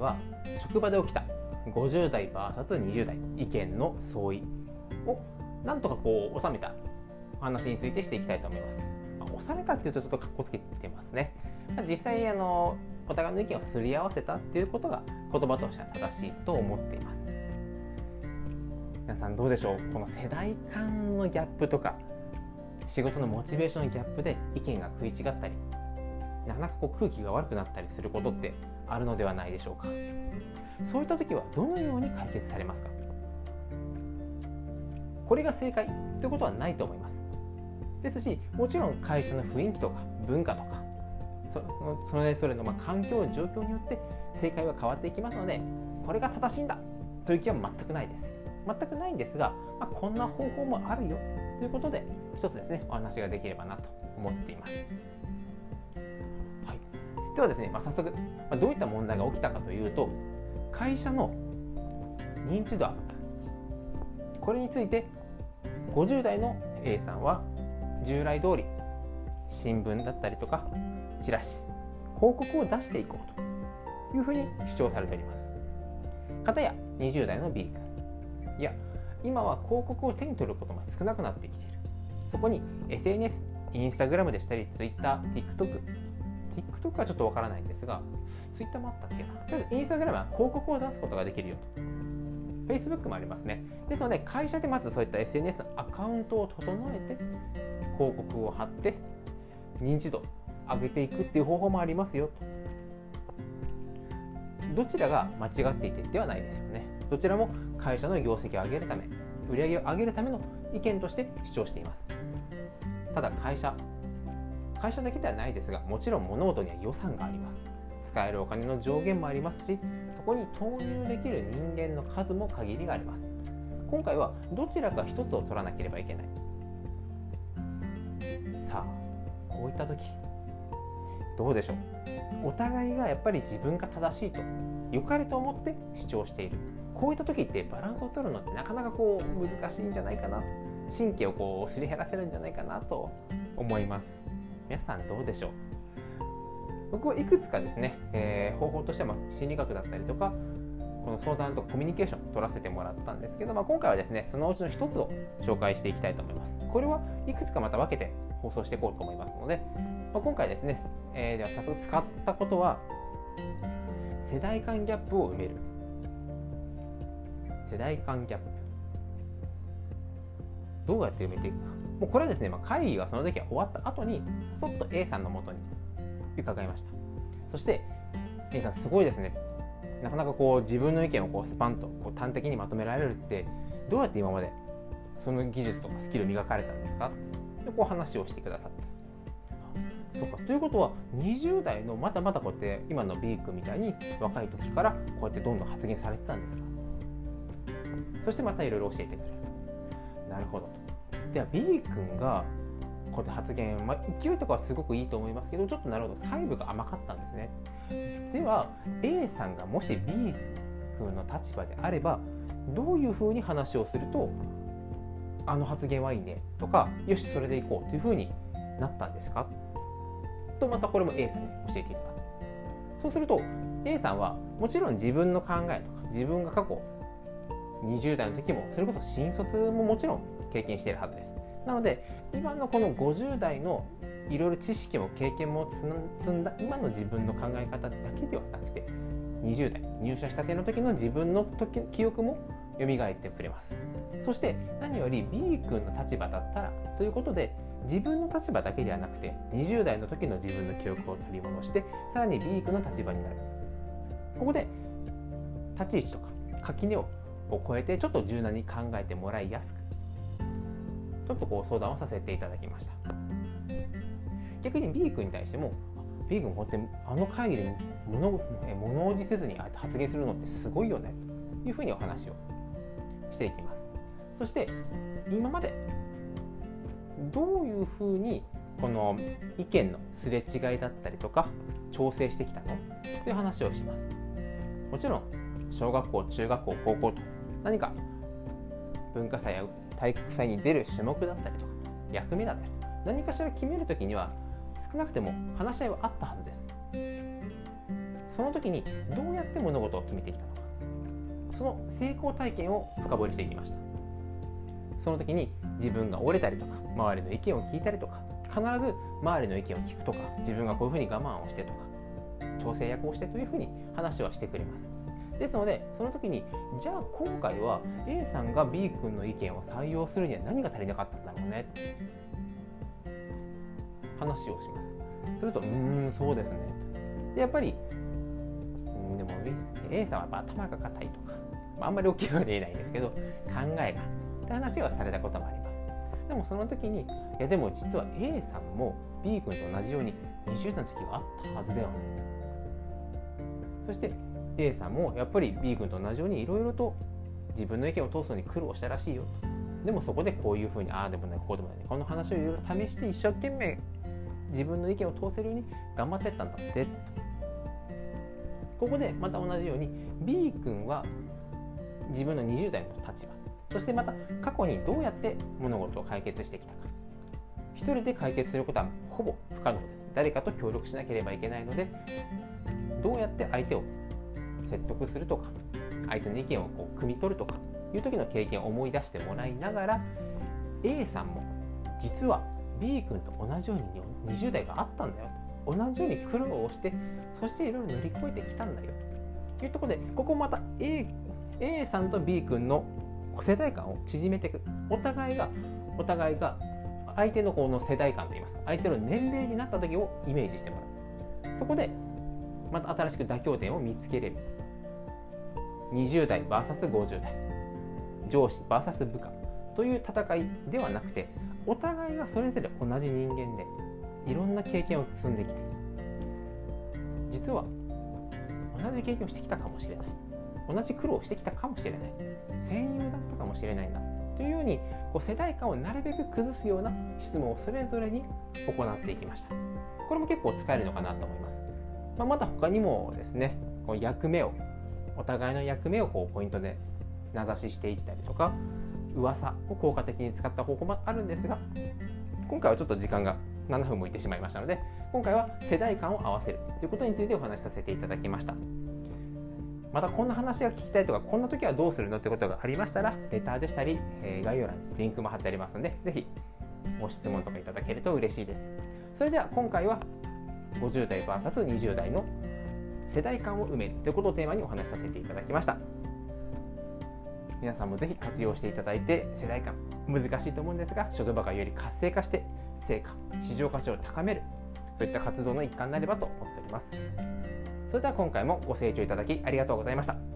は職場で起きた50代 VS20 代意見の相違をなんとかこう収めたお話についてしていきたいと思います。まあ、収めたっていうとちょっとかっこつけてますね。まあ実際あのお互いの意見をすり合わせたっていうことが言葉としては正しいと思っています。皆さんどうでしょう？この世代間のギャップとか仕事のモチベーションのギャップで意見が食い違ったりなかなかこう空気が悪くなったりすることってあるのではないでしょうか。そういった時はどのように解決されますか？これが正解ということはないと思います。ですしもちろん会社の雰囲気とか文化とかそれぞれのま環境状況によって正解は変わっていきますのでこれが正しいんだという気は全くないです。全くないんですが、まあ、こんな方法もあるよということで一つですねお話ができればなと思っています、はい、ではですね、まあ、早速、まあ、どういった問題が起きたかというと会社の認知度アップこれについて50代の A さんは従来通り新聞だったりとかチラシ広告を出していこうというふうに主張されております。かたや20代の B 君いや今は広告を手に取ることが少なくなってきている。そこに SNS インスタグラムでしたり TwitterTikTok、TikTok はちょっとわからないんですが Twitter もあったっけな。とりあえずインスタグラムは広告を出すことができるよと。Facebook もありますね。ですので会社でまずそういった SNS アカウントを整えて広告を貼って認知度上げていくっていう方法もありますよと。どちらが間違っていてではないですよね。どちらも会社の業績を上げるため売上を上げるための意見として主張しています。ただ会社会社だけではないですがもちろん物事には予算があります。使えるお金の上限もありますしそこに投入できる人間の数も限りがあります。今回はどちらか一つを取らなければいけない。さあこういった時どうでしょう？お互いがやっぱり自分が正しいと良かれと思って主張している。こういった時ってバランスを取るのってなかなかこう難しいんじゃないかな。神経をこうすり減らせるんじゃないかなと思います。皆さんどうでしょう？僕はいくつかですね、えー、方法としては心理学だったりとかこの相談とコミュニケーション取らせてもらったんですけど、まあ、今回はですねそのうちの一つを紹介していきたいと思います。これはいくつかまた分けて放送していこうと思いますので、まあ、今回ですね、えー、では早速使ったことは世代間ギャップを埋める。世代間ギャップ。どうやって埋めていくか。もうこれはですね、まあ、会議がその時は終わった後にちょっと A さんのもとに伺いました。そして A さんすごいですね。なかなかこう自分の意見をこうスパンとこう端的にまとめられるってどうやって今までその技術とかスキル磨かれたんですか？でこう話をしてくださってそうか。ということは20代のまだまだこうやって今の B 君みたいに若い時からこうやってどんどん発言されてたんですか？そしてまたいろいろ教えてくれるなるほどと。では B 君がこうやって発言、まあ、勢いとかはすごくいいと思いますけどちょっとなるほど細部が甘かったんですね。では A さんがもし B 君の立場であればどういうふうに話をするとあの発言はいいねとかよしそれでいこうというふうになったんですか？とまたこれも A さんに教えていただく。そうすると A さんはもちろん自分の考えとか自分が過去20代の時もそれこそ新卒ももちろん経験しているはずです。なので今のこの50代のいろいろ知識も経験も積んだ今の自分の考え方だけではなくて20代入社したての時の自分の時記憶も蘇ってくれます。そして何より B 君の立場だったらということで自分の立場だけではなくて20代の時の自分の記憶を取り戻してさらに B 君の立場になる。ここで立ち位置とか垣根をを超えてちょっと柔軟に考えてもらいやすくちょっとこう相談をさせていただきました。逆に B 君に対しても B 君こうやってあの会議で物物おじせずにあえて発言するのってすごいよねというふうにお話をしていきます。そして今までどういうふうにこの意見のすれ違いだったりとか調整してきたの？という話をします。もちろん小学校中学校高校と何か文化祭や体育祭に出る種目だったりとか役目だったり何かしら決める時には少なくても話し合いはあったはずです。その時にどうやって物事を決めてきたのか。その成功体験を深掘りしていきました。その時に自分が折れたりとか周りの意見を聞いたりとか必ず周りの意見を聞くとか自分がこういうふうに我慢をしてとか調整役をしてというふうに話はしてくれます。ですのでその時にじゃあ今回は A さんが B 君の意見を採用するには何が足りなかったんだろうね？話をします。するとうーんそうですね。でやっぱりでも A さんはやっぱ頭が硬いとか、あ、んまり大きくは言えないんですけど考えがって話はされたこともあります。でもその時にいやでも実は A さんも B 君と同じように20代の時があったはずだよね。そして A さんもやっぱり B 君と同じようにいろいろと自分の意見を通すのに苦労したらしいよでもそこでこういうふうにああでもないこうでもないこの話をいろいろ試して一生懸命自分の意見を通せるように頑張ってったんだってここでまた同じように B 君は自分の20代の立場そしてまた過去にどうやって物事を解決してきたか一人で解決することはほぼ不可能です。誰かと協力しなければいけないのでどうやって相手を説得するとか相手の意見をこう汲み取るとかいう時の経験を思い出してもらいながら A さんも実は B 君と同じように20代があったんだよ。同じように苦労をしてそしていろいろ乗り越えてきたんだよ。というところでここまた A, A さんと B 君の世代間を縮めていく。お互いがお互いが相手のこの世代間といいますか相手の年齢になった時をイメージしてもらう。そこでまた新しく妥協点を見つけれる。20代 VS50 代。上司 VS 部下という戦いではなくてお互いがそれぞれ同じ人間でいろんな経験を積んできて実は同じ経験をしてきたかもしれない。同じ苦労をしてきたかもしれない。戦友だったかもしれないなというようにこう世代間をなるべく崩すような質問をそれぞれに行っていきました。これも結構使えるのかなと思います、まあ、また他にもですねこう役目をお互いの役目をこうポイントで名指ししていったりとか噂を効果的に使った方法もあるんですが今回はちょっと時間が7分もいってしまいましたので今回は世代間を合わせるということについてお話しさせていただきました。またこんな話が聞きたいとかこんな時はどうするのってことがありましたらレターでしたり、え概要欄にリンクも貼ってありますのでぜひご質問とかいただけると嬉しいです。それでは今回は50代 VS20 代の世代間を埋めるということをテーマにお話しさせていただきました。皆さんもぜひ活用していただいて世代間難しいと思うんですが職場がより活性化して成果市場価値を高めるそういった活動の一環になればと思っております。それでは今回もご清聴いただきありがとうございました。